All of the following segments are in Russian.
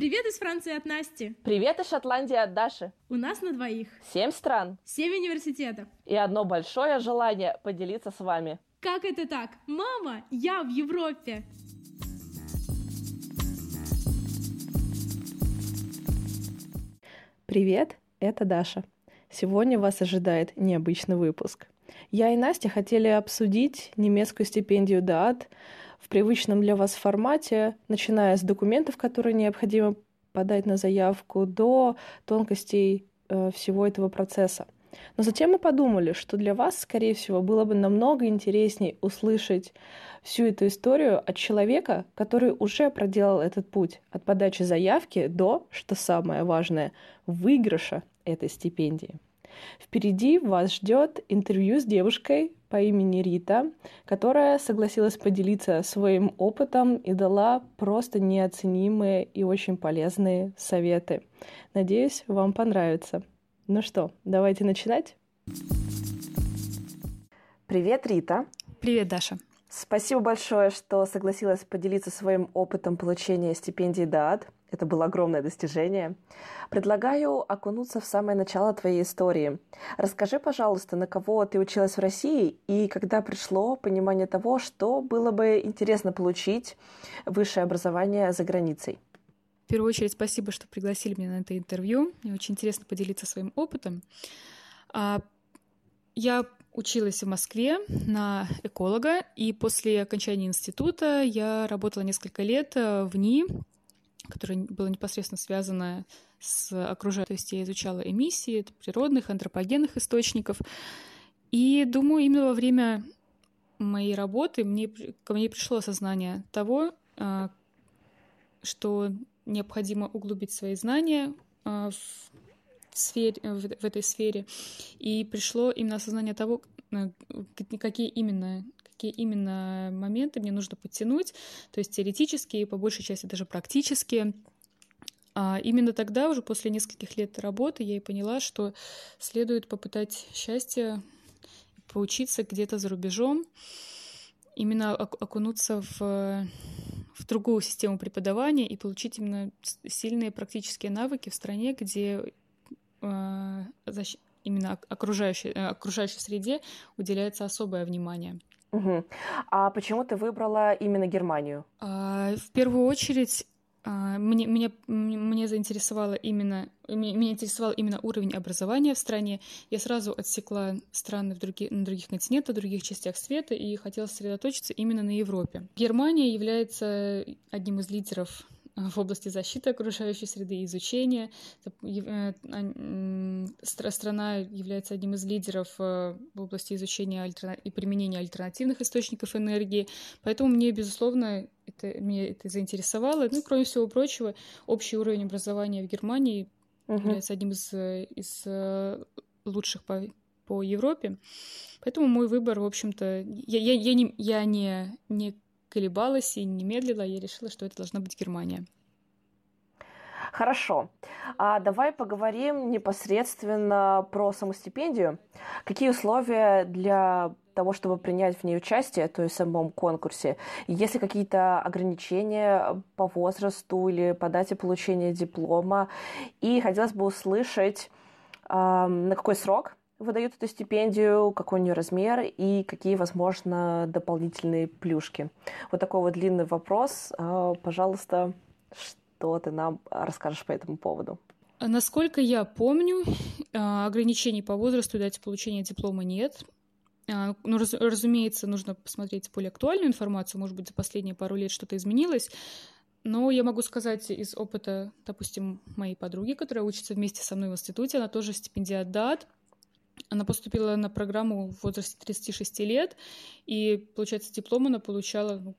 Привет из Франции от Насти. Привет из Шотландии от Даши. У нас на двоих. Семь стран. Семь университетов. И одно большое желание поделиться с вами. Как это так? Мама, я в Европе. Привет, это Даша. Сегодня вас ожидает необычный выпуск. Я и Настя хотели обсудить немецкую стипендию ДААТ в привычном для вас формате, начиная с документов, которые необходимо подать на заявку, до тонкостей э, всего этого процесса. Но затем мы подумали, что для вас, скорее всего, было бы намного интереснее услышать всю эту историю от человека, который уже проделал этот путь от подачи заявки до, что самое важное, выигрыша этой стипендии. Впереди вас ждет интервью с девушкой по имени Рита, которая согласилась поделиться своим опытом и дала просто неоценимые и очень полезные советы. Надеюсь, вам понравится. Ну что, давайте начинать. Привет, Рита. Привет, Даша. Спасибо большое, что согласилась поделиться своим опытом получения стипендии ДААД. Это было огромное достижение. Предлагаю окунуться в самое начало твоей истории. Расскажи, пожалуйста, на кого ты училась в России и когда пришло понимание того, что было бы интересно получить высшее образование за границей. В первую очередь, спасибо, что пригласили меня на это интервью. Мне очень интересно поделиться своим опытом. А, я училась в Москве на эколога, и после окончания института я работала несколько лет в НИИ, которое было непосредственно связано с окружающей. То есть я изучала эмиссии природных, антропогенных источников. И думаю, именно во время моей работы мне, ко мне пришло осознание того, а, что необходимо углубить свои знания а, в, сфере, в этой сфере. И пришло именно осознание того, какие именно какие именно моменты мне нужно подтянуть, то есть теоретические, по большей части даже практические. А именно тогда, уже после нескольких лет работы, я и поняла, что следует попытать счастье, поучиться где-то за рубежом, именно окунуться в, в другую систему преподавания и получить именно сильные практические навыки в стране, где э, именно окружающей, окружающей среде уделяется особое внимание. Угу. А почему ты выбрала именно Германию? А, в первую очередь а, мне, меня, мне заинтересовало именно, меня интересовал именно уровень образования в стране. Я сразу отсекла страны в други, на других континентах, в других частях света и хотела сосредоточиться именно на Европе. Германия является одним из лидеров в области защиты окружающей среды и изучения. Э, страна является одним из лидеров э, в области изучения и применения альтернативных источников энергии. Поэтому мне, безусловно, это, меня это заинтересовало. Ну и, кроме всего прочего, общий уровень образования в Германии угу. является одним из, э, из лучших по, по Европе. Поэтому мой выбор, в общем-то, я, я, я, не, я не, не колебалась и не медлила, я решила, что это должна быть Германия. Хорошо. А давай поговорим непосредственно про саму стипендию. Какие условия для того, чтобы принять в ней участие, то есть в самом конкурсе? Есть ли какие-то ограничения по возрасту или по дате получения диплома? И хотелось бы услышать, э, на какой срок выдают эту стипендию, какой у нее размер и какие, возможно, дополнительные плюшки. Вот такой вот длинный вопрос. А, пожалуйста, что ты нам расскажешь по этому поводу? Насколько я помню, а, ограничений по возрасту дате получения диплома нет. А, ну, раз, разумеется, нужно посмотреть более актуальную информацию. Может быть, за последние пару лет что-то изменилось. Но я могу сказать из опыта, допустим, моей подруги, которая учится вместе со мной в институте, она тоже стипендиат она поступила на программу в возрасте 36 лет, и, получается, диплом она получала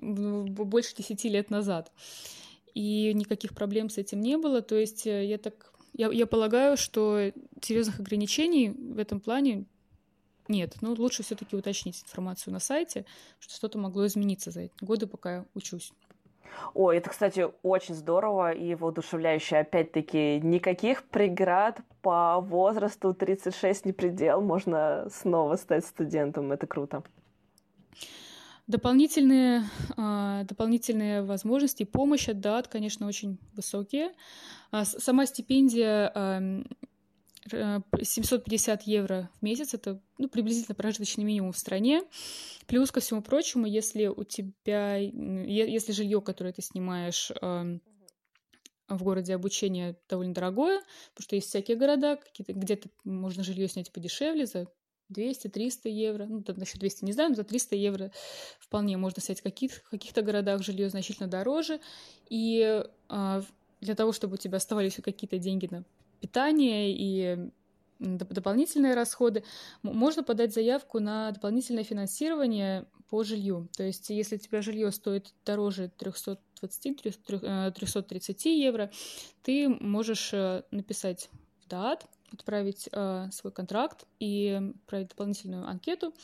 ну, больше 10 лет назад. И никаких проблем с этим не было. То есть э, я так... Я, я полагаю, что серьезных ограничений в этом плане нет. Но лучше все-таки уточнить информацию на сайте, что что-то могло измениться за эти годы, пока я учусь. Ой, это, кстати, очень здорово и воодушевляюще. Опять-таки, никаких преград по возрасту 36 не предел. Можно снова стать студентом. Это круто. Дополнительные, а, дополнительные возможности помощь от ДАТ, конечно, очень высокие. А, сама стипендия 750 евро в месяц, это ну, приблизительно прожиточный минимум в стране. Плюс ко всему прочему, если у тебя, если жилье, которое ты снимаешь в городе обучение довольно дорогое, потому что есть всякие города, где-то можно жилье снять подешевле за 200-300 евро. Ну, там насчет 200 не знаю, но за 300 евро вполне можно снять в каких- каких-то городах жилье значительно дороже. И а, для того, чтобы у тебя оставались какие-то деньги на питание и дополнительные расходы, можно подать заявку на дополнительное финансирование по жилью. То есть, если у тебя жилье стоит дороже 320-330 э, евро, ты можешь э, написать в ДААТ, отправить э, свой контракт и отправить дополнительную анкету.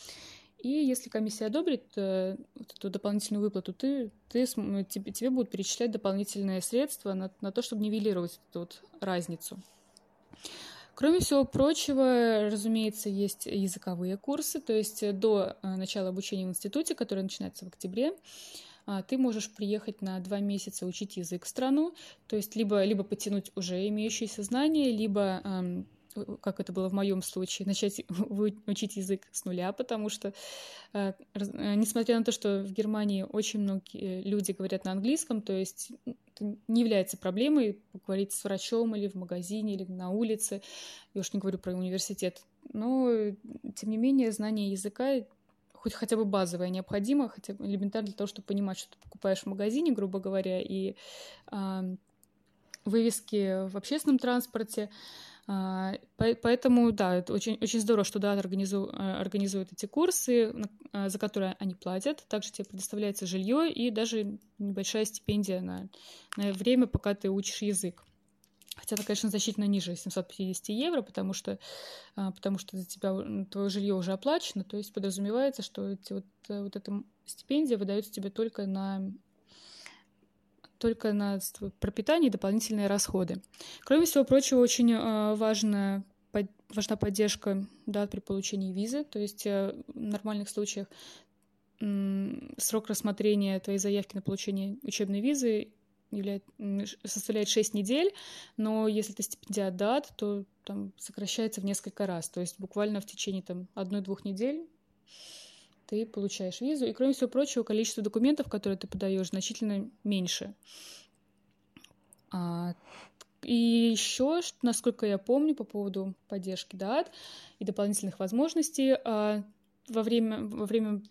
И если комиссия одобрит э, эту дополнительную выплату, ты, ты, тебе, тебе будут перечислять дополнительные средства на, на то, чтобы нивелировать эту вот разницу. Кроме всего прочего, разумеется, есть языковые курсы, то есть э, до э, начала обучения в институте, которое начинается в октябре, а, ты можешь приехать на два месяца учить язык в страну, то есть либо, либо потянуть уже имеющиеся знания, либо как это было в моем случае, начать учить язык с нуля, потому что, э, э, несмотря на то, что в Германии очень многие люди говорят на английском, то есть это не является проблемой поговорить с врачом или в магазине, или на улице, я уж не говорю про университет, но, тем не менее, знание языка хоть хотя бы базовое необходимо, хотя бы элементарно для того, чтобы понимать, что ты покупаешь в магазине, грубо говоря, и э, вывески в общественном транспорте, а, поэтому, да, это очень, очень здорово, что ДАТ организу, э, организует эти курсы, а, за которые они платят. Также тебе предоставляется жилье и даже небольшая стипендия на, на время, пока ты учишь язык. Хотя это, конечно, значительно ниже 750 евро, потому что, а, потому что за тебя твое жилье уже оплачено. То есть подразумевается, что эти, вот, э, вот эта стипендия выдается тебе только на только на пропитание и дополнительные расходы. Кроме всего прочего, очень э, важна, важна поддержка да, при получении визы, то есть э, в нормальных случаях срок рассмотрения твоей заявки на получение учебной визы составляет 6 недель, но если ты стипендиат то там сокращается в несколько раз, то есть буквально в течение там одной-двух недель ты получаешь визу. И, кроме всего прочего, количество документов, которые ты подаешь, значительно меньше. А, и еще, насколько я помню, по поводу поддержки ДАТ и дополнительных возможностей, а, во время, во время,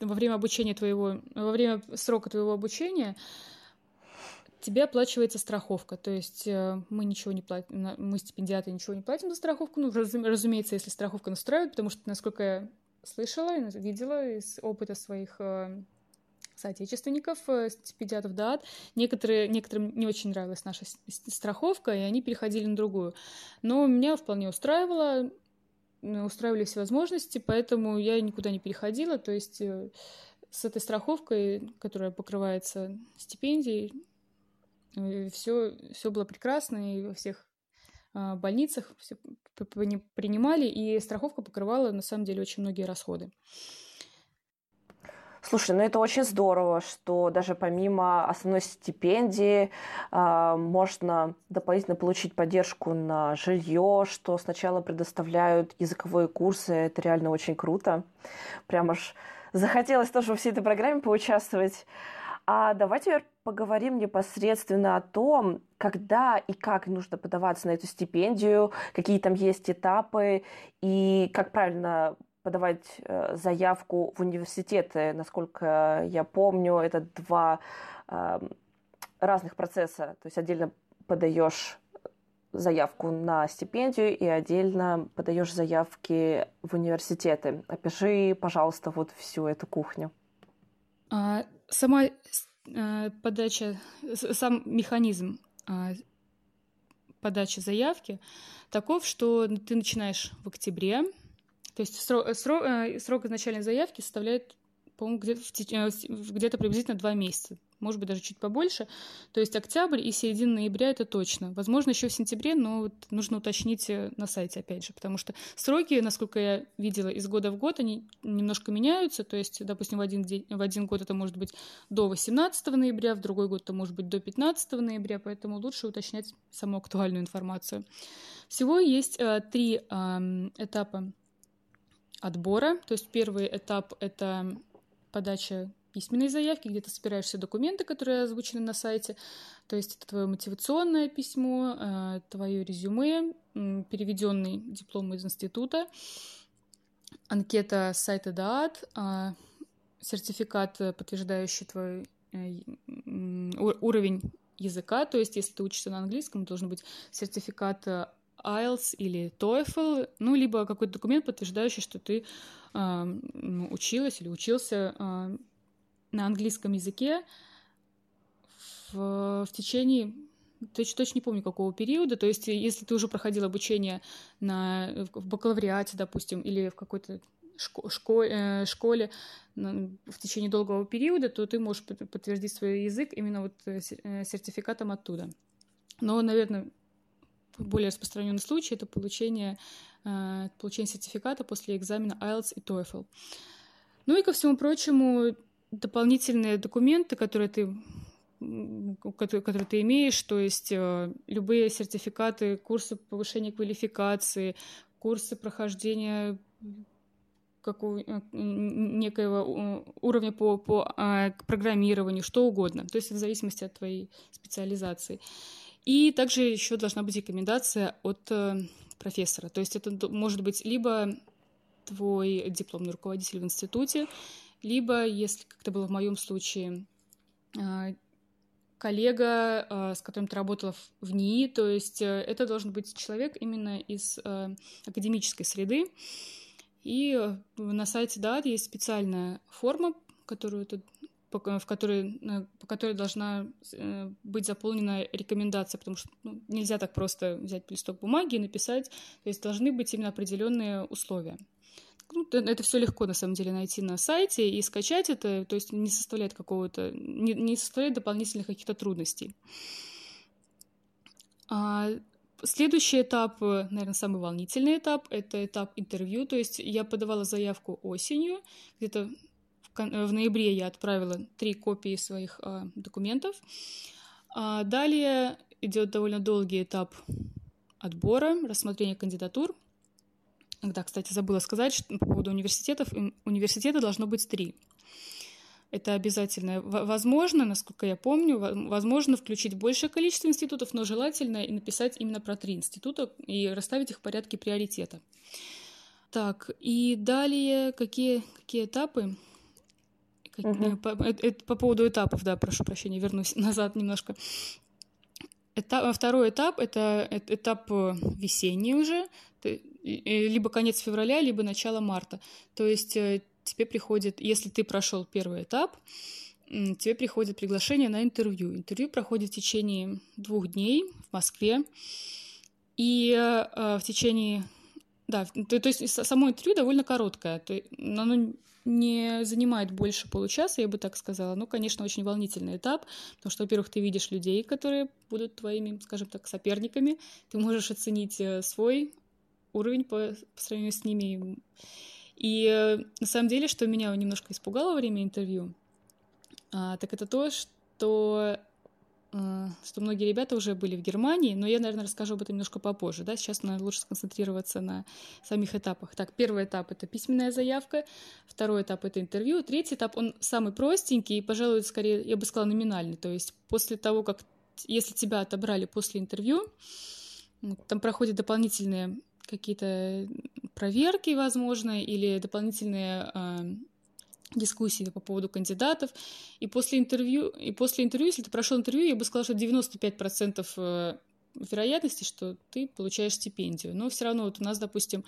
во время обучения твоего, во время срока твоего обучения тебе оплачивается страховка, то есть э, мы ничего не платим, мы стипендиаты ничего не платим за страховку, ну, разумеется, если страховка настраивает, потому что, насколько слышала, видела из опыта своих э, соотечественников, э, стипендиатов ДАД. Некоторые, некоторым не очень нравилась наша страховка, и они переходили на другую. Но меня вполне устраивало, устраивали все возможности, поэтому я никуда не переходила. То есть э, с этой страховкой, которая покрывается стипендией, все, все было прекрасно, и во всех больницах все принимали, и страховка покрывала на самом деле очень многие расходы. Слушай, ну это очень здорово, что даже помимо основной стипендии э, можно дополнительно получить поддержку на жилье, что сначала предоставляют языковые курсы. Это реально очень круто. Прям аж захотелось тоже во всей этой программе поучаствовать. А давайте поговорим непосредственно о том, когда и как нужно подаваться на эту стипендию, какие там есть этапы и как правильно подавать э, заявку в университеты. Насколько я помню, это два э, разных процесса. То есть отдельно подаешь заявку на стипендию и отдельно подаешь заявки в университеты. Опиши, пожалуйста, вот всю эту кухню. Сама э, подача, сам механизм а, подачи заявки таков, что ты начинаешь в октябре, то есть срок, срок, срок изначальной заявки составляет, по-моему, где-то, где-то приблизительно два месяца, может быть, даже чуть побольше. То есть октябрь и середина ноября это точно. Возможно, еще в сентябре, но вот нужно уточнить э, на сайте, опять же, потому что сроки, насколько я видела, из года в год, они немножко меняются. То есть, допустим, в один, день, в один год это может быть до 18 ноября, в другой год это может быть до 15 ноября, поэтому лучше уточнять саму актуальную информацию. Всего есть э, три э, этапа отбора. То есть первый этап — это подача письменной заявки, где ты собираешь все документы, которые озвучены на сайте. То есть это твое мотивационное письмо, э, твое резюме, переведенный диплом из института, анкета с сайта ДААТ, сертификат, подтверждающий твой э, уровень языка, то есть если ты учишься на английском, должен быть сертификат э, IELTS или TOEFL, ну, либо какой-то документ, подтверждающий, что ты э, училась или учился э, на английском языке в, в течение точно, точно не помню какого периода, то есть если ты уже проходил обучение на, в бакалавриате, допустим, или в какой-то шко- э, школе в течение долгого периода, то ты можешь подтвердить свой язык именно вот э, э, сертификатом оттуда. Но, наверное, более распространенный случай это получение, получение сертификата после экзамена IELTS и TOEFL. Ну и ко всему прочему, дополнительные документы, которые ты которые, которые ты имеешь, то есть э, любые сертификаты, курсы повышения квалификации, курсы прохождения какого, э, некоего уровня по, по а, к программированию, что угодно. То есть в зависимости от твоей специализации. И также еще должна быть рекомендация от э, профессора. То есть это может быть либо твой дипломный руководитель в институте, либо, если, как это было в моем случае, э, коллега, э, с которым ты работала в НИИ, то есть это должен быть человек именно из академической среды. И на сайте ДАД есть специальная форма, которую ты в которой, э, по которой должна э, быть заполнена рекомендация, потому что ну, нельзя так просто взять листок бумаги и написать, то есть должны быть именно определенные условия. Ну, это все легко на самом деле найти на сайте и скачать это, то есть не составляет какого-то, не, не составляет дополнительных каких-то трудностей. А Следующий этап, наверное, самый волнительный этап, это этап интервью. То есть я подавала заявку осенью, где-то Э, в ноябре я отправила три копии своих а, документов. А далее идет довольно долгий этап отбора, рассмотрения кандидатур. Да, кстати, забыла сказать что по поводу университетов. Университета должно быть три. Это обязательно. Возможно, насколько я помню, возможно включить большее количество институтов, но желательно и написать именно про три института и расставить их в порядке приоритета. Так, и далее какие, какие этапы? Угу. По, это, это по поводу этапов, да, прошу прощения, вернусь назад немножко. Этап, второй этап это, это этап э, весенний уже, либо конец февраля, либо начало марта. То есть э, тебе приходит, если ты прошел первый этап, тебе приходит приглашение на интервью. Интервью проходит в течение двух дней в Москве. И э, в течение... Да, то, то есть само интервью довольно короткое. То, оно не занимает больше получаса, я бы так сказала. Ну, конечно, очень волнительный этап, потому что, во-первых, ты видишь людей, которые будут твоими, скажем так, соперниками. Ты можешь оценить э, свой уровень по, по сравнению с ними. И э, на самом деле, что меня немножко испугало во время интервью, а, так это то, что Э, что многие ребята уже были в Германии, но я, наверное, расскажу об этом немножко попозже. Да? Сейчас, наверное, лучше сконцентрироваться на самих этапах. Так, первый этап — это письменная заявка, второй этап — это интервью, третий этап, он самый простенький и, пожалуй, скорее, я бы сказала, номинальный. То есть после того, как, если тебя отобрали после интервью, там проходят дополнительные какие-то проверки, возможно, или дополнительные э, дискуссии по поводу кандидатов. И после интервью, и после интервью, если ты прошел интервью, я бы сказала, что 95% э, вероятности, что ты получаешь стипендию. Но все равно вот у нас, допустим,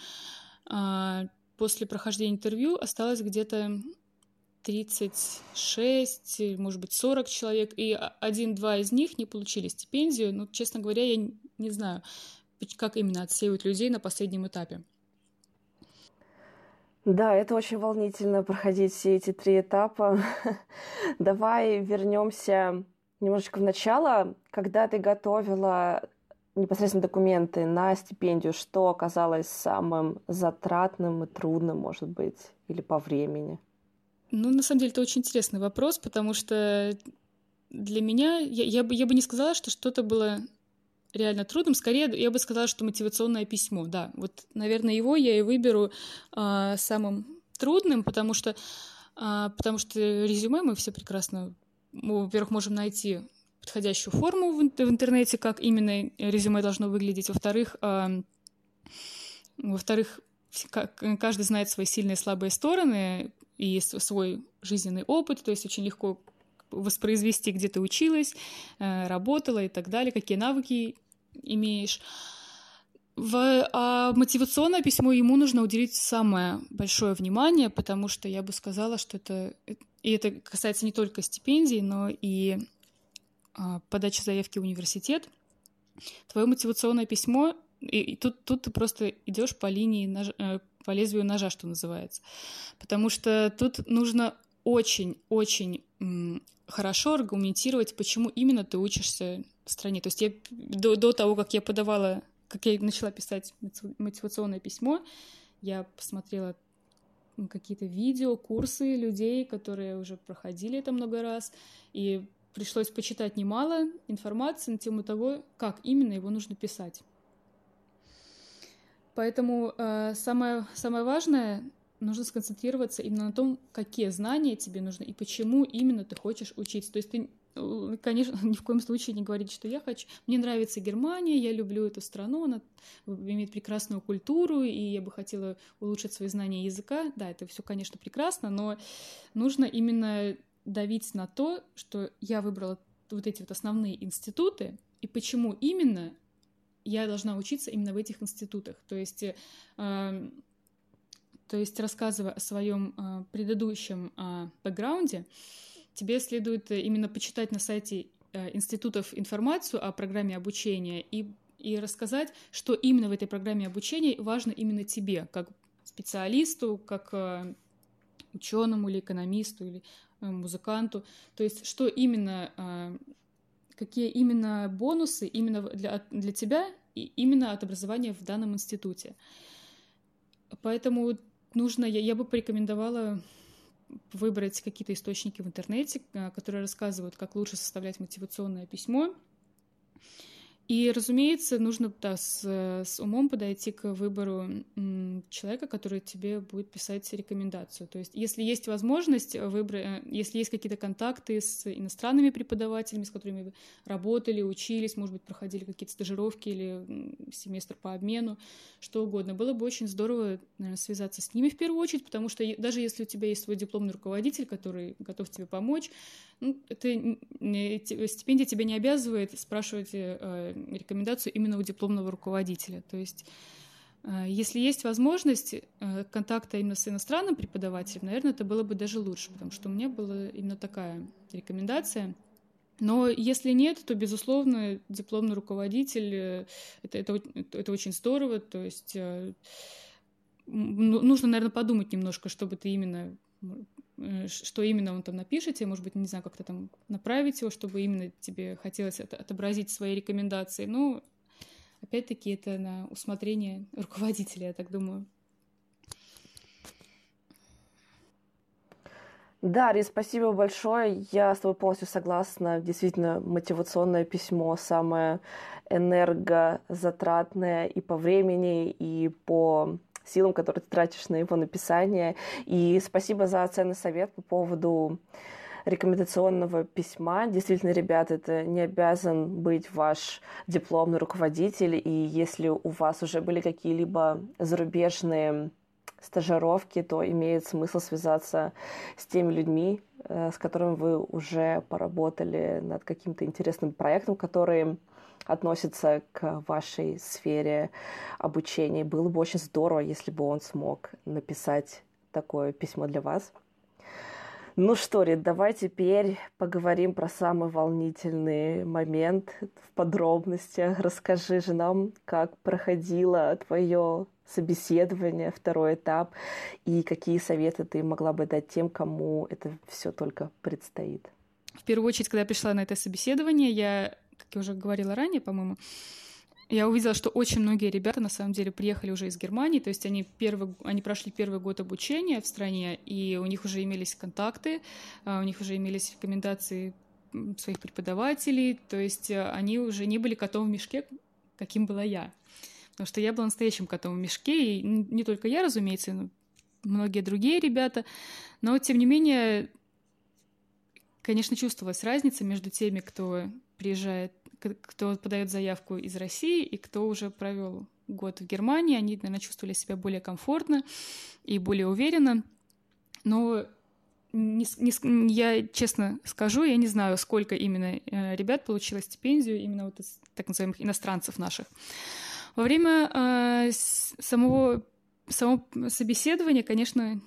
а, после прохождения интервью осталось где-то 36, может быть, 40 человек, и один-два из них не получили стипендию. Но, честно говоря, я не знаю, как именно отсеивают людей на последнем этапе. Да, это очень волнительно проходить все эти три этапа. Давай вернемся немножечко в начало. Когда ты готовила непосредственно документы на стипендию, что оказалось самым затратным и трудным, может быть, или по времени? Ну, на самом деле, это очень интересный вопрос, потому что для меня, я, я, бы, я бы не сказала, что что-то было реально трудным. Скорее, я бы сказала, что мотивационное письмо, да. Вот, наверное, его я и выберу а, самым трудным, потому что, а, потому что резюме мы все прекрасно, мы, во-первых, можем найти подходящую форму в, в интернете, как именно резюме должно выглядеть. Во-вторых, а, во-вторых, каждый знает свои сильные и слабые стороны и свой жизненный опыт, то есть очень легко воспроизвести, где ты училась, э, работала и так далее, какие навыки имеешь. В, а мотивационное письмо ему нужно уделить самое большое внимание, потому что я бы сказала, что это... И это касается не только стипендий, но и а, подачи заявки в университет. Твое мотивационное письмо, и, и тут, тут ты просто идешь по линии, нож, э, по лезвию ножа, что называется. Потому что тут нужно очень-очень хорошо аргументировать, почему именно ты учишься в стране. То есть я до, до того, как я подавала, как я начала писать мотивационное письмо, я посмотрела какие-то видео, курсы людей, которые уже проходили это много раз, и пришлось почитать немало информации на тему того, как именно его нужно писать. Поэтому э, самое, самое важное нужно сконцентрироваться именно на том, какие знания тебе нужны и почему именно ты хочешь учиться. То есть ты, э, конечно, ни в коем случае не говорить, что я хочу... Мне нравится Германия, я люблю эту страну, она имеет прекрасную культуру, и я бы хотела улучшить свои знания языка. Да, это все, конечно, прекрасно, но нужно именно давить на то, что я выбрала вот эти вот основные институты, и почему именно я должна учиться именно в этих институтах. То есть э, то есть рассказывая о своем э, предыдущем э, бэкграунде, тебе следует именно почитать на сайте э, институтов информацию о программе обучения и, и рассказать, что именно в этой программе обучения важно именно тебе, как специалисту, как э, ученому или экономисту или э, музыканту. То есть что именно, э, какие именно бонусы именно для, для тебя и именно от образования в данном институте. Поэтому нужно, я, я бы порекомендовала выбрать какие-то источники в интернете, э, которые рассказывают, как лучше составлять мотивационное письмо, и, разумеется, нужно да, с, с умом подойти к выбору человека, который тебе будет писать рекомендацию. То есть, если есть возможность выбрать, э, если есть какие-то контакты с иностранными преподавателями, с которыми вы работали, учились, может быть, проходили какие-то стажировки или семестр по обмену, что угодно, было бы очень здорово наверное, связаться с ними в первую очередь, потому что даже если у тебя есть свой дипломный руководитель, который готов тебе помочь, ну, это стипендия тебя не обязывает спрашивать э, рекомендацию именно у дипломного руководителя. То есть э, если есть возможность э, контакта именно с иностранным преподавателем, наверное, это было бы даже лучше, потому что у меня была именно такая рекомендация. Но если нет, то, безусловно, дипломный руководитель это, это, это очень здорово. То есть ну, нужно, наверное, подумать немножко, чтобы ты именно Э, что именно он там напишет, тебе, может быть, не знаю, как-то там направить его, чтобы именно тебе хотелось отобразить свои рекомендации. Ну, опять-таки, это на усмотрение руководителя, я так думаю. Да, Рис, спасибо большое. Я с тобой полностью согласна. Действительно, мотивационное письмо самое энергозатратное и по времени, и по силам, которые ты тратишь на его написание. И спасибо за ценный совет по поводу рекомендационного письма. Действительно, ребята, это не обязан быть ваш дипломный руководитель. И если у вас уже были какие-либо зарубежные стажировки, то имеет смысл связаться с теми людьми, э, с которыми вы уже поработали над каким-то интересным проектом, который относится к вашей сфере обучения. Было бы очень здорово, если бы он смог написать такое письмо для вас. Ну что, Рит, давай теперь поговорим про самый волнительный момент в подробностях. Расскажи же нам, как проходило твое собеседование, второй этап, и какие советы ты могла бы дать тем, кому это все только предстоит? В первую очередь, когда я пришла на это собеседование, я, как я уже говорила ранее, по-моему, я увидела, что очень многие ребята на самом деле приехали уже из Германии, то есть они, первый, они прошли первый год обучения в стране, и у них уже имелись контакты, а, у них уже имелись рекомендации своих преподавателей, то есть э, они уже не были котом в мешке, каким была я. Потому что я была настоящим котом в мешке, и не только я, разумеется, но многие другие ребята. Но, тем не менее, конечно, чувствовалась разница между теми, кто приезжает, кто подает заявку из России и кто уже провел год в Германии. Они, наверное, чувствовали себя более комфортно и более уверенно. Но не, не, я честно скажу, я не знаю, сколько именно э, ребят получило стипендию, именно вот из так называемых иностранцев наших. Во время э, самого, самого собеседования, конечно,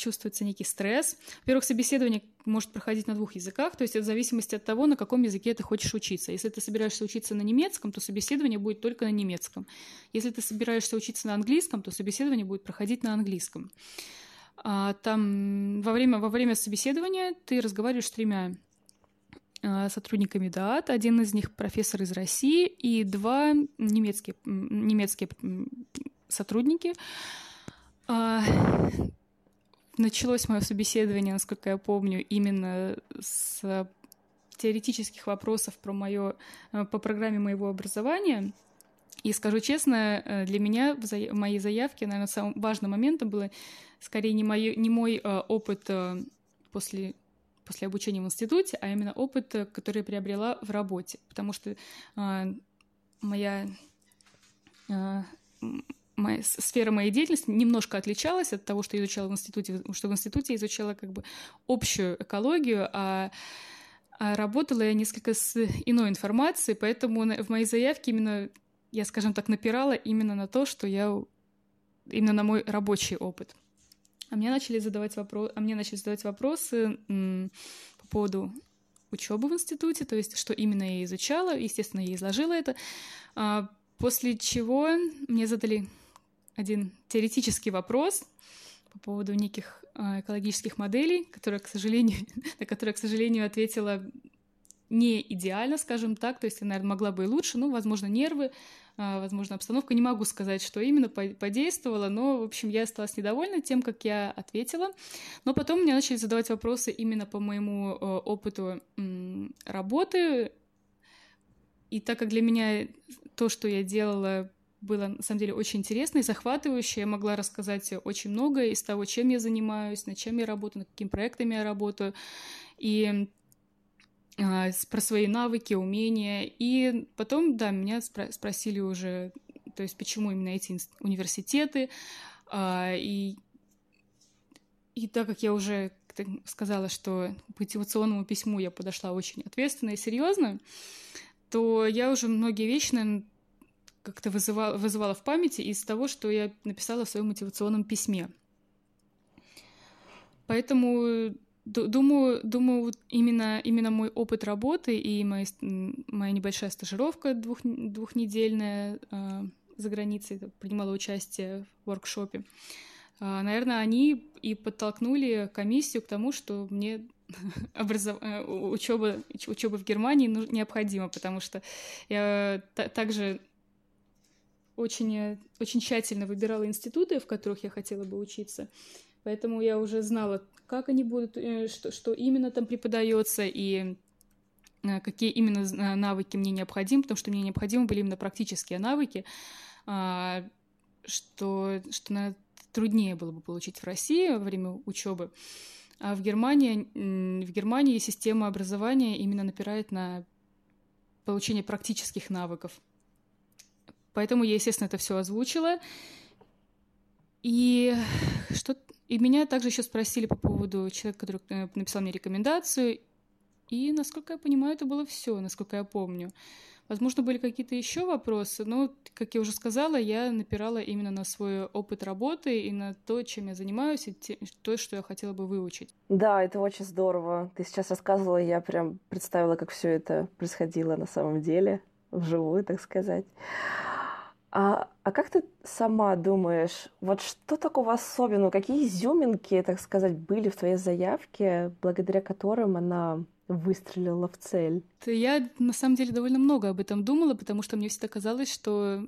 чувствуется некий стресс. Во-первых, собеседование может проходить на двух языках, то есть это в зависимости от того, на каком языке ты хочешь учиться. Если ты собираешься учиться на немецком, то собеседование будет только на немецком. Если ты собираешься учиться на английском, то собеседование будет проходить на английском. А там во время, во время собеседования ты разговариваешь с тремя а, сотрудниками ДААТ. Один из них профессор из России и два немецкие, немецкие сотрудники. Началось мое собеседование, насколько я помню, именно с теоретических вопросов про моё, э, по программе моего образования. И скажу честно, э, для меня в моей заявке, наверное, самым важным моментом было скорее не, мой, не мой э, опыт после после обучения в институте, а именно опыт, э, который я приобрела в работе. Потому что э, моя, э, моя сфера моей деятельности немножко отличалась от того, что я изучала в институте, что в институте я изучала как бы общую экологию, а а работала я несколько с иной информацией, поэтому в моей заявке именно я, скажем так, напирала именно на то, что я именно на мой рабочий опыт. А мне начали задавать вопрос, а мне начали задавать вопросы по поводу учебы в институте, то есть что именно я изучала, естественно, я изложила это, а, после чего мне задали один теоретический вопрос по поводу неких а, экологических моделей, которые, к сожалению, на которые, к сожалению, ответила не идеально, скажем так, то есть наверное, могла бы и лучше, ну, возможно, нервы, а, возможно, обстановка. Не могу сказать, что именно подействовало, но, в общем, я осталась недовольна тем, как я ответила. Но потом мне начали задавать вопросы именно по моему э, опыту работы. И так как для меня то, что я делала, было на самом деле очень интересно и захватывающе. Я могла рассказать очень много из того, чем я занимаюсь, над чем я работаю, над какими проектами я работаю. И а, про свои навыки, умения. И потом, да, меня спро- спросили уже, то есть почему именно эти университеты. А, и, и так как я уже сказала, что к мотивационному письму я подошла очень ответственно и серьезно, то я уже многие вещи, наверное, как-то вызывала, вызывала в памяти из того, что я написала в своем мотивационном письме. Поэтому Думаю, думаю, именно, именно мой опыт работы и моя, моя небольшая стажировка двух, двухнедельная э, за границей, принимала участие в воркшопе, э, наверное, они и подтолкнули комиссию к тому, что мне образов... Э, учеба, учеба в Германии необходима, потому что я также очень, очень тщательно выбирала институты, в которых я хотела бы учиться. Поэтому я уже знала, как они будут, э, что, что именно там преподается и э, какие именно э, навыки мне необходимы, потому что мне необходимы были именно практические навыки, а, что, что наверное, труднее было бы получить в России во время учебы. А в Германии, в Германии система образования именно напирает на получение практических навыков. Поэтому я, естественно, это все озвучила. И что и меня также еще спросили по поводу человека, который э, написал мне рекомендацию. И, насколько я понимаю, это было все, насколько я помню. Возможно, были какие-то еще вопросы, но, как я уже сказала, я напирала именно на свой опыт работы и на то, чем я занимаюсь, и то, что я хотела бы выучить. Да, это очень здорово. Ты сейчас рассказывала, я прям представила, как все это происходило на самом деле, вживую, так сказать. А, а как ты сама думаешь, вот что такого особенного, какие изюминки, так сказать, были в твоей заявке, благодаря которым она выстрелила в цель? Я на самом деле довольно много об этом думала, потому что мне всегда казалось, что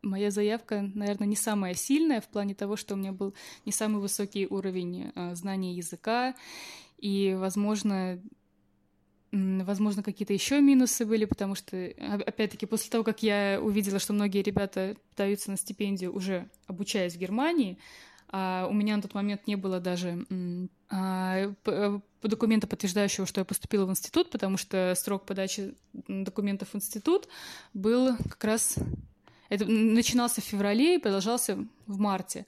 моя заявка, наверное, не самая сильная в плане того, что у меня был не самый высокий уровень э, знания языка, и, возможно, Возможно, какие-то еще минусы были, потому что, опять-таки, после того, как я увидела, что многие ребята пытаются на стипендию уже обучаясь в Германии, а у меня на тот момент не было даже а, документа, подтверждающего, что я поступила в институт, потому что срок подачи документов в институт был как раз... Это начинался в феврале и продолжался в марте.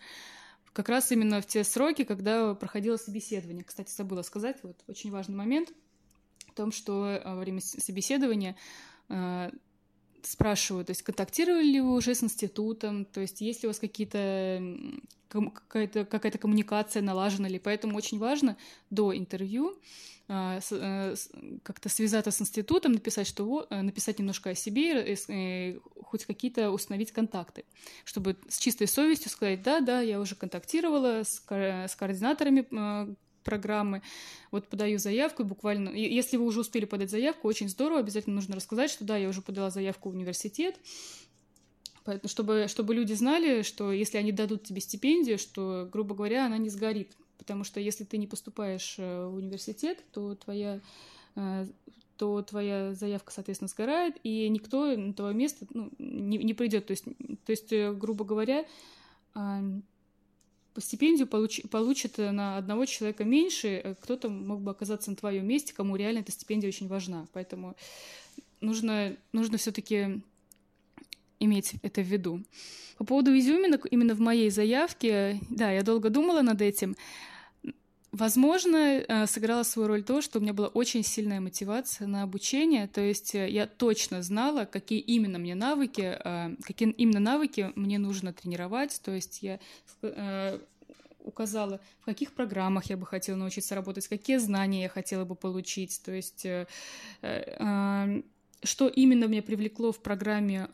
Как раз именно в те сроки, когда проходило собеседование. Кстати, забыла сказать, вот очень важный момент — в том, что э, во время собеседования э, спрашивают, то есть контактировали ли вы уже с институтом, то есть есть ли у вас какие-то какая-то какая коммуникация налажена ли, поэтому очень важно до интервью э, как-то связаться с институтом, написать, что написать немножко о себе, хоть какие-то установить контакты, чтобы с чистой совестью сказать, да, да, я уже контактировала с, с координаторами программы. Вот подаю заявку, буквально, если вы уже успели подать заявку, очень здорово, обязательно нужно рассказать, что да, я уже подала заявку в университет, Поэтому, чтобы, чтобы люди знали, что если они дадут тебе стипендию, что, грубо говоря, она не сгорит. Потому что если ты не поступаешь э, в университет, то твоя, э, то твоя заявка, соответственно, сгорает, и никто на твое место ну, не, не придет. То есть, то есть, э, грубо говоря, стипендию получ, получит на одного человека меньше, э, кто-то мог бы оказаться на твоем месте, кому реально эта стипендия очень важна. Поэтому нужно, нужно все-таки иметь это в виду. По поводу изюминок, именно в моей заявке, да, я долго думала над этим. Возможно, э, сыграла свою роль то, что у меня была очень сильная мотивация на обучение, то есть э, я точно знала, какие именно мне навыки, э, какие именно навыки мне нужно тренировать, то есть я указала, в каких программах я бы хотела научиться работать, какие знания я хотела бы получить, то есть что именно меня привлекло в программе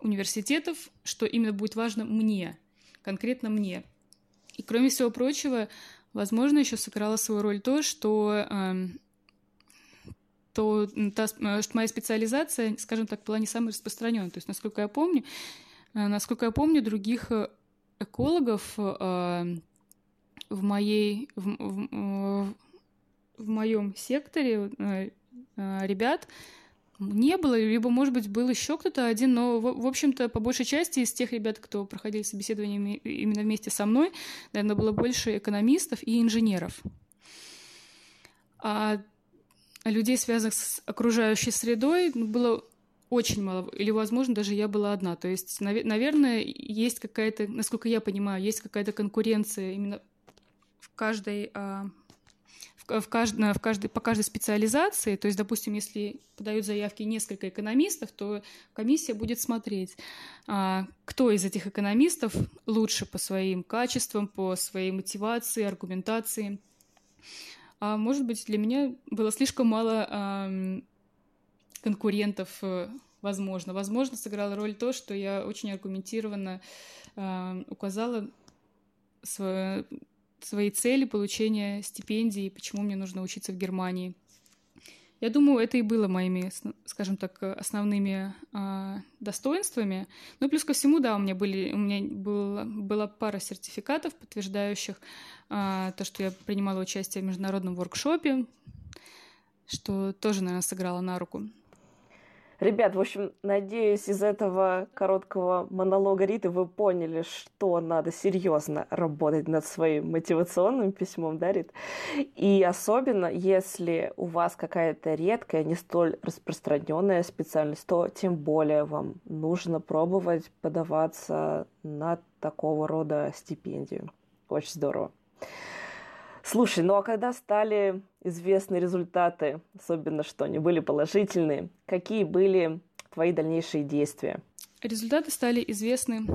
университетов, что именно будет важно мне, конкретно мне. И кроме всего прочего, Возможно, еще сыграла свою роль то, что эм, то та, э, что моя специализация, скажем так, была не самой распространенной. То есть, насколько я помню, э, насколько я помню, других э, экологов в моей в, в, в моем секторе ребят не было, либо, может быть, был еще кто-то один, но, в, общем-то, по большей части из тех ребят, кто проходили собеседование именно вместе со мной, наверное, было больше экономистов и инженеров. А людей, связанных с окружающей средой, ну, было очень мало, или, возможно, даже я была одна. То есть, наверное, есть какая-то, насколько я понимаю, есть какая-то конкуренция именно в каждой а, в, кажд... в каждой... по каждой специализации, то есть, допустим, если подают заявки несколько экономистов, то комиссия будет смотреть, а, кто из этих экономистов лучше по своим качествам, по своей мотивации, аргументации. А может быть, для меня было слишком мало конкурентов э, возможно. Возможно, сыграла роль то, что я очень аргументированно указала свое, свои цели получения стипендии, почему мне нужно учиться в Германии. Я думаю, это и было моими, скажем так, основными э, достоинствами. Ну, плюс ко всему, да, у меня, были, у меня было, была пара сертификатов, подтверждающих э, то, что я принимала участие в международном воркшопе, что тоже, наверное, сыграло на руку. Ребят, в общем, надеюсь, из этого короткого монолога Риты вы поняли, что надо серьезно работать над своим мотивационным письмом, да, Рит? И особенно, если у вас какая-то редкая, не столь распространенная специальность, то тем более вам нужно пробовать подаваться на такого рода стипендию. Очень здорово. Слушай, ну а когда стали известны результаты, особенно что они были положительные, какие были твои дальнейшие действия? Результаты стали известны,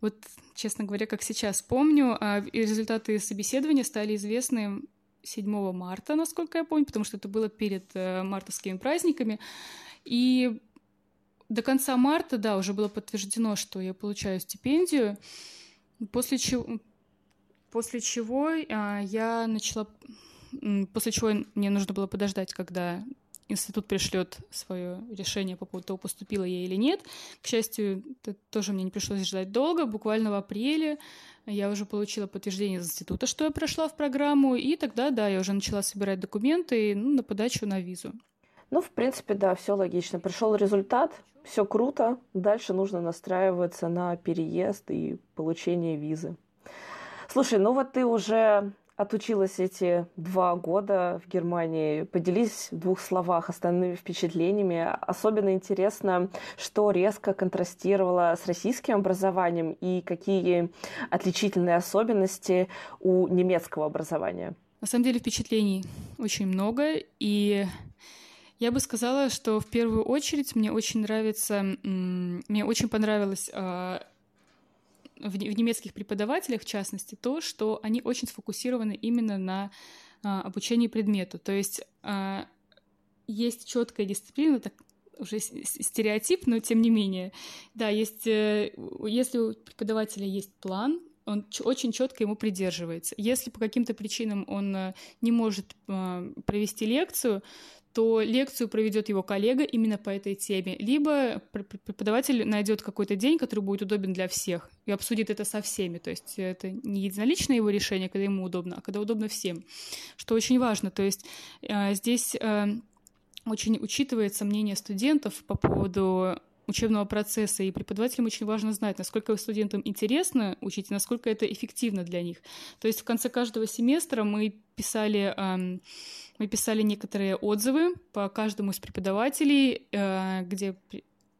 вот, честно говоря, как сейчас помню, а результаты собеседования стали известны 7 марта, насколько я помню, потому что это было перед э, мартовскими праздниками. И до конца марта, да, уже было подтверждено, что я получаю стипендию, после чего, после чего а, я начала, после чего мне нужно было подождать, когда институт пришлет свое решение по поводу того, поступила я или нет. К счастью, это тоже мне не пришлось ждать долго. Буквально в апреле я уже получила подтверждение из института, что я прошла в программу, и тогда, да, я уже начала собирать документы ну, на подачу на визу. Ну, в принципе, да, все логично. Пришел результат, все круто. Дальше нужно настраиваться на переезд и получение визы. Слушай, ну вот ты уже отучилась эти два года в Германии. Поделись в двух словах основными впечатлениями. Особенно интересно, что резко контрастировало с российским образованием и какие отличительные особенности у немецкого образования. На самом деле впечатлений очень много, и я бы сказала, что в первую очередь мне очень нравится, мне очень понравилось а, в, немецких преподавателях, в частности, то, что они очень сфокусированы именно на а, обучении предмету. То есть а, есть четкая дисциплина, так уже стереотип, но тем не менее. Да, есть, э, если у преподавателя есть план, он очень четко ему придерживается. Если по каким-то причинам он э, не может а, провести лекцию, то лекцию проведет его коллега именно по этой теме, либо преподаватель найдет какой-то день, который будет удобен для всех, и обсудит это со всеми. То есть это не единоличное его решение, когда ему удобно, а когда удобно всем, что очень важно. То есть э, здесь э, очень учитывается мнение студентов по поводу учебного процесса, и преподавателям очень важно знать, насколько студентам интересно учить, и насколько это эффективно для них. То есть в конце каждого семестра мы писали, эм, мы писали некоторые отзывы по каждому из преподавателей, э, где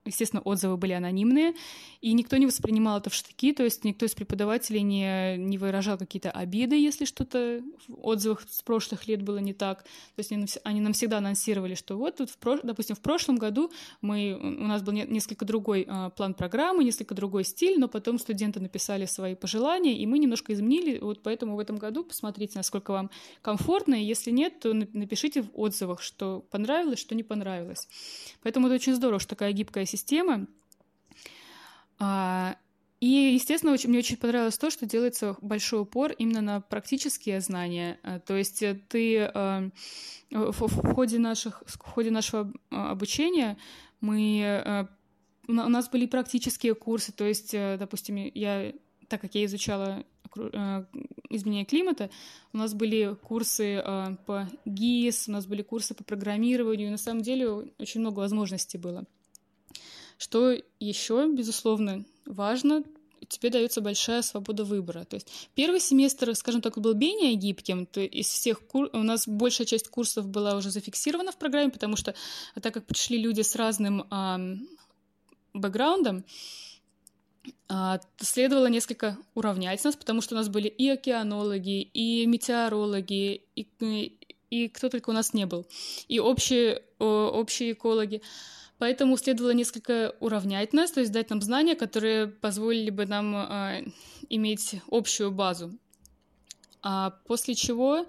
Естественно, отзывы были анонимные, и никто не воспринимал это в штыки, то есть никто из преподавателей не, не выражал какие-то обиды, если что-то в отзывах с прошлых лет было не так. То есть они, они нам всегда анонсировали, что вот тут, в, допустим, в прошлом году мы, у нас был несколько другой э, план программы, несколько другой стиль, но потом студенты написали свои пожелания, и мы немножко изменили, вот поэтому в этом году посмотрите, насколько вам комфортно, и если нет, то напишите в отзывах, что понравилось, что не понравилось. Поэтому это очень здорово, что такая гибкая система системы. А, и, естественно, очень, мне очень понравилось то, что делается большой упор именно на практические знания. А, то есть э, ты а, в, ходе, наших, в ходе нашего обучения мы у нас были практические курсы, то есть, э, допустим, я, так как я изучала э, изменения климата, у нас были курсы по ГИС, у нас были курсы по программированию, на самом деле очень много возможностей было. Что еще, безусловно, важно, тебе дается большая свобода выбора. То есть первый семестр, скажем так, был менее гибким. То из всех кур... у нас большая часть курсов была уже зафиксирована в программе, потому что так как пришли люди с разным бэкграундом, а, следовало несколько уравнять нас, потому что у нас были и океанологи, и метеорологи, и, и кто только у нас не был, и общие, общие экологи. Поэтому следовало несколько уравнять нас, то есть дать нам знания, которые позволили бы нам э, иметь общую базу. А после чего,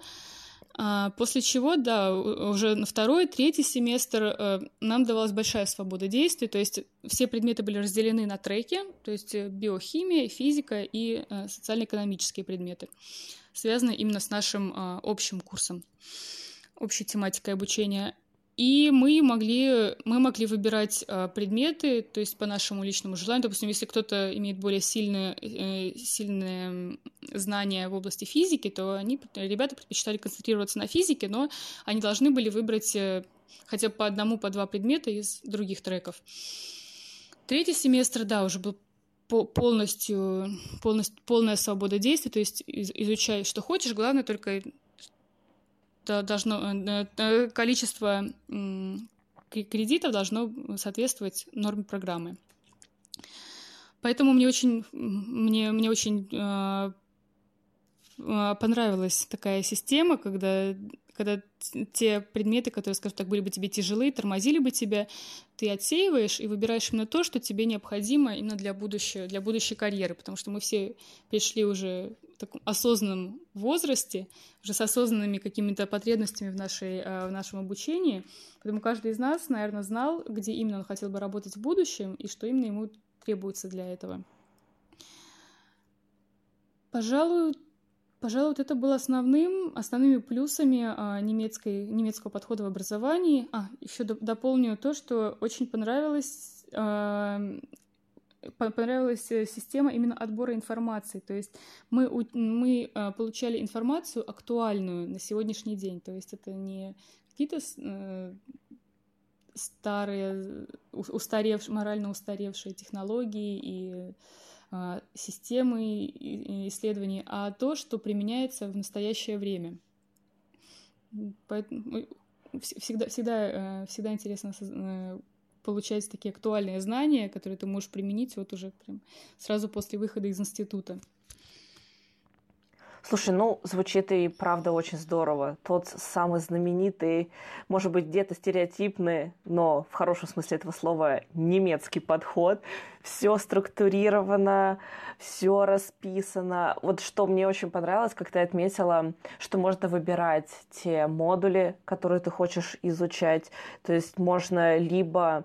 а после чего, да, уже на второй, третий семестр э, нам давалась большая свобода действий, то есть все предметы были разделены на треки, то есть биохимия, физика и э, социально-экономические предметы, связанные именно с нашим э, общим курсом, общей тематикой обучения. И мы могли, мы могли выбирать э, предметы, то есть по нашему личному желанию. Допустим, если кто-то имеет более сильные, э, сильные знания в области физики, то они, ребята предпочитали концентрироваться на физике, но они должны были выбрать э, хотя бы по одному, по два предмета из других треков. Третий семестр, да, уже был полностью, полностью полная свобода действий, то есть изучай, что хочешь, главное только должно, э, э, количество кредитов должно соответствовать норме программы. Поэтому мне очень, мне, мне очень э, понравилась такая система, когда, когда те предметы, которые, скажем так, были бы тебе тяжелые, тормозили бы тебя, ты отсеиваешь и выбираешь именно то, что тебе необходимо именно для будущего, для будущей карьеры, потому что мы все пришли уже в таком осознанном возрасте, уже с осознанными какими-то потребностями в, нашей, э, в нашем обучении, поэтому каждый из нас, наверное, знал, где именно он хотел бы работать в будущем и что именно ему требуется для этого. Пожалуй, Пожалуй, вот это было основным, основными плюсами а, немецкой, немецкого подхода в образовании. А, еще дополню то, что очень а, понравилась э, система именно отбора информации. То есть мы, мы а, получали информацию актуальную на сегодняшний день. То есть это не какие-то э, старые, устаревшие, морально устаревшие технологии и а, системы исследований, а то, что применяется в настоящее время. Поэтому всегда, всегда, э, всегда интересно э, получать такие актуальные знания, которые ты можешь применить вот уже прям сразу после выхода из института. Слушай, ну, звучит и правда очень здорово. Тот самый знаменитый, может быть, где-то стереотипный, но в хорошем смысле этого слова немецкий подход. Все структурировано, все расписано. Вот что мне очень понравилось, как ты отметила, что можно выбирать те модули, которые ты хочешь изучать. То есть можно либо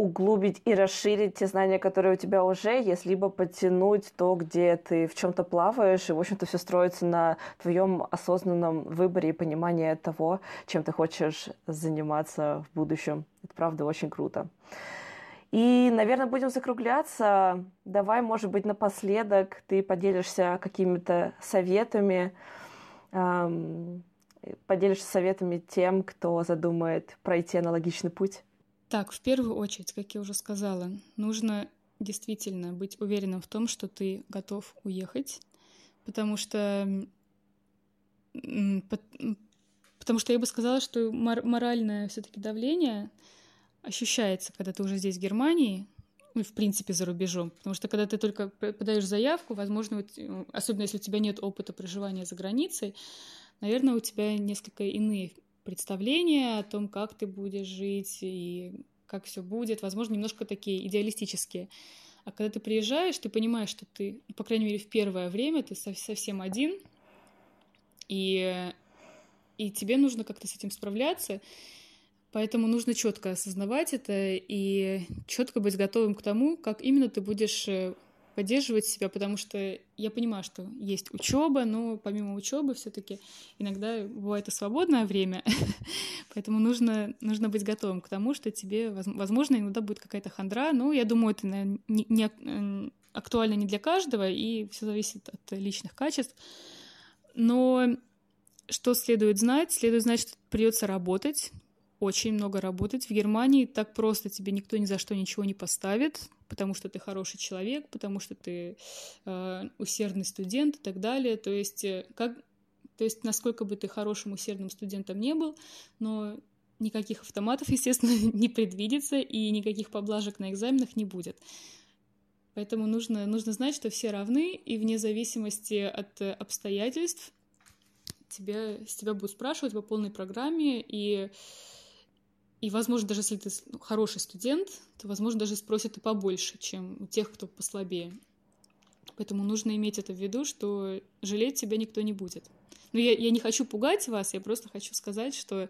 углубить и расширить те знания, которые у тебя уже есть, либо подтянуть то, где ты в чем-то плаваешь, и, в общем-то, все строится на твоем осознанном выборе и понимании того, чем ты хочешь заниматься в будущем. Это, правда, очень круто. И, наверное, будем закругляться. Давай, может быть, напоследок ты поделишься какими-то советами, эм, поделишься советами тем, кто задумает пройти аналогичный путь. Так, в первую очередь, как я уже сказала, нужно действительно быть уверенным в том, что ты готов уехать, потому что потому что я бы сказала, что моральное все-таки давление ощущается, когда ты уже здесь в Германии, ну, в принципе, за рубежом. Потому что когда ты только подаешь заявку, возможно, особенно если у тебя нет опыта проживания за границей, наверное, у тебя несколько иные представления о том, как ты будешь жить и как все будет, возможно, немножко такие идеалистические. А когда ты приезжаешь, ты понимаешь, что ты, по крайней мере, в первое время ты совсем один, и, и тебе нужно как-то с этим справляться. Поэтому нужно четко осознавать это и четко быть готовым к тому, как именно ты будешь э, поддерживать себя, потому что я понимаю, что есть учеба, но помимо учебы все-таки иногда бывает и свободное время, поэтому нужно, нужно быть готовым к тому, что тебе, возможно, иногда будет какая-то хандра, но я думаю, это не, не актуально не для каждого, и все зависит от личных качеств. Но что следует знать? Следует знать, что придется работать, очень много работать. В Германии так просто тебе никто ни за что ничего не поставит, потому что ты хороший человек, потому что ты э, усердный студент и так далее. То есть, э, как, то есть, насколько бы ты хорошим усердным студентом не был, но никаких автоматов, естественно, не предвидится, и никаких поблажек на экзаменах не будет. Поэтому нужно, нужно знать, что все равны, и вне зависимости от обстоятельств тебя, с тебя будут спрашивать по полной программе, и и, возможно, даже если ты ну, хороший студент, то, возможно, даже спросят и побольше, чем у тех, кто послабее. Поэтому нужно иметь это в виду, что жалеть тебя никто не будет. Но я, я не хочу пугать вас, я просто хочу сказать, что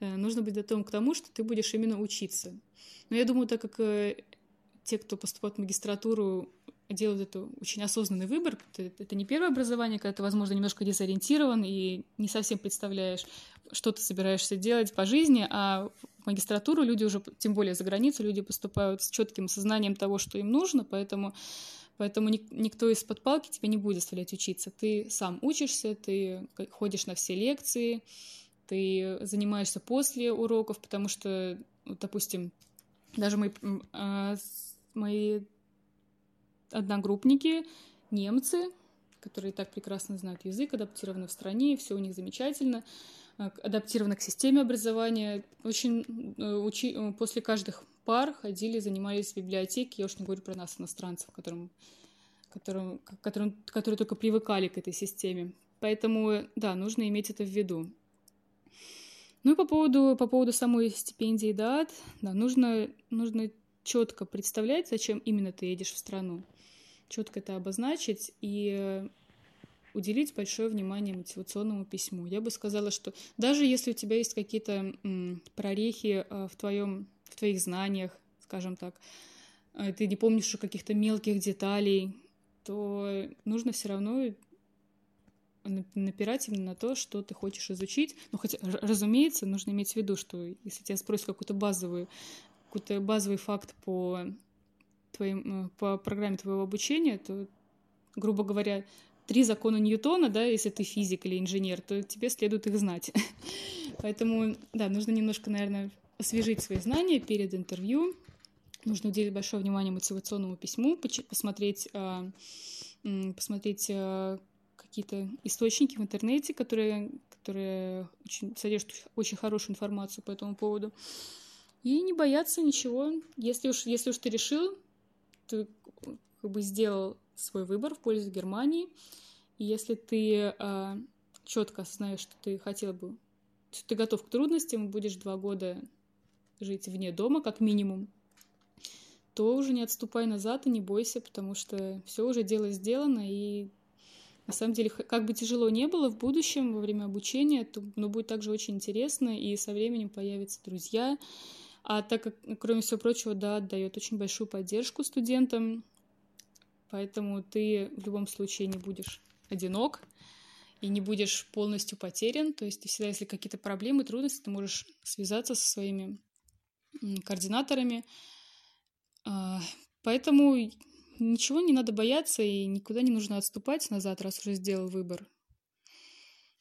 э, нужно быть готовым к тому, что ты будешь именно учиться. Но я думаю, так как э, те, кто поступает в магистратуру, делают это очень осознанный выбор. Это, не первое образование, когда ты, возможно, немножко дезориентирован и не совсем представляешь, что ты собираешься делать по жизни, а в магистратуру люди уже, тем более за границу, люди поступают с четким сознанием того, что им нужно, поэтому Поэтому никто из-под палки тебя не будет заставлять учиться. Ты сам учишься, ты ходишь на все лекции, ты занимаешься после уроков, потому что, допустим, даже мои, а, мои одногруппники, немцы, которые так прекрасно знают язык, адаптированы в стране, все у них замечательно, а, адаптированы к системе образования. Очень э, учи... Э, после каждых пар ходили, занимались в библиотеке. Я уж не говорю про нас, иностранцев, которым, которым, которым, которые только привыкали к этой системе. Поэтому, да, нужно иметь это в виду. Ну и по поводу, по поводу самой стипендии ДАТ, да, нужно, нужно четко представлять, зачем именно ты едешь в страну, четко это обозначить и уделить большое внимание мотивационному письму. Я бы сказала, что даже если у тебя есть какие-то прорехи а, в, твоем, в твоих знаниях, скажем так, а, ты не помнишь каких-то мелких деталей, то нужно все равно напирать именно на то, что ты хочешь изучить. Ну, хотя, разумеется, нужно иметь в виду, что если тебя спросят какую-то базовую, какой-то базовый факт по, твоим, э, по программе твоего обучения, то, грубо говоря, три закона Ньютона, да, если ты физик или инженер, то тебе следует их знать. Поэтому, да, нужно немножко, наверное, освежить свои знания перед интервью. Нужно уделить большое внимание мотивационному письму, посмотреть, а, посмотреть а, какие-то источники в интернете, которые, которые очень, содержат очень хорошую информацию по этому поводу. И не бояться ничего. Если уж, если уж ты решил, ты как бы сделал свой выбор в пользу Германии. И если ты э, а, четко осознаешь, что ты хотел бы, что ты готов к трудностям, будешь два года жить вне дома, как минимум, то уже не отступай назад и не бойся, потому что все уже дело сделано, и на самом деле, как бы тяжело не было в будущем, во время обучения, то но будет также очень интересно, и со временем появятся друзья. А так как, кроме всего прочего, да, дает очень большую поддержку студентам, Поэтому ты в любом случае не будешь одинок и не будешь полностью потерян. То есть ты всегда, если какие-то проблемы, трудности, ты можешь связаться со своими координаторами. А, поэтому ничего не надо бояться и никуда не нужно отступать назад, раз уже сделал выбор.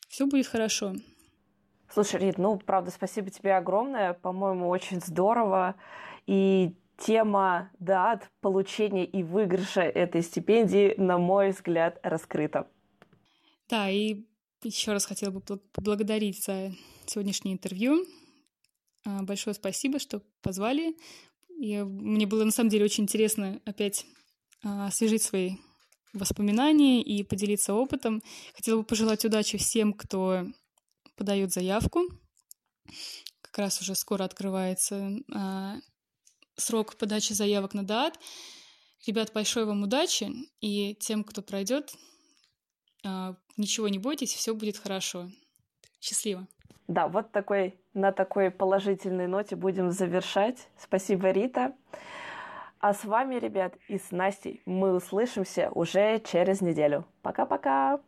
Все будет хорошо. Слушай, Рит, ну, правда, спасибо тебе огромное. По-моему, очень здорово. И тема дат получения и выигрыша этой стипендии, на мой взгляд, раскрыта. Да, и еще раз хотела бы поблагодарить за сегодняшнее интервью. А, большое спасибо, что позвали. И мне было на самом деле очень интересно опять а, освежить свои воспоминания и поделиться опытом. Хотела бы пожелать удачи всем, кто подает заявку. Как раз уже скоро открывается а, срок подачи заявок на ДААТ. Ребят, большой вам удачи, и тем, кто пройдет, а, ничего не бойтесь, все будет хорошо. Счастливо. Да, вот такой, на такой положительной ноте будем завершать. Спасибо, Рита. А с вами, ребят, и с Настей мы услышимся уже через неделю. Пока-пока!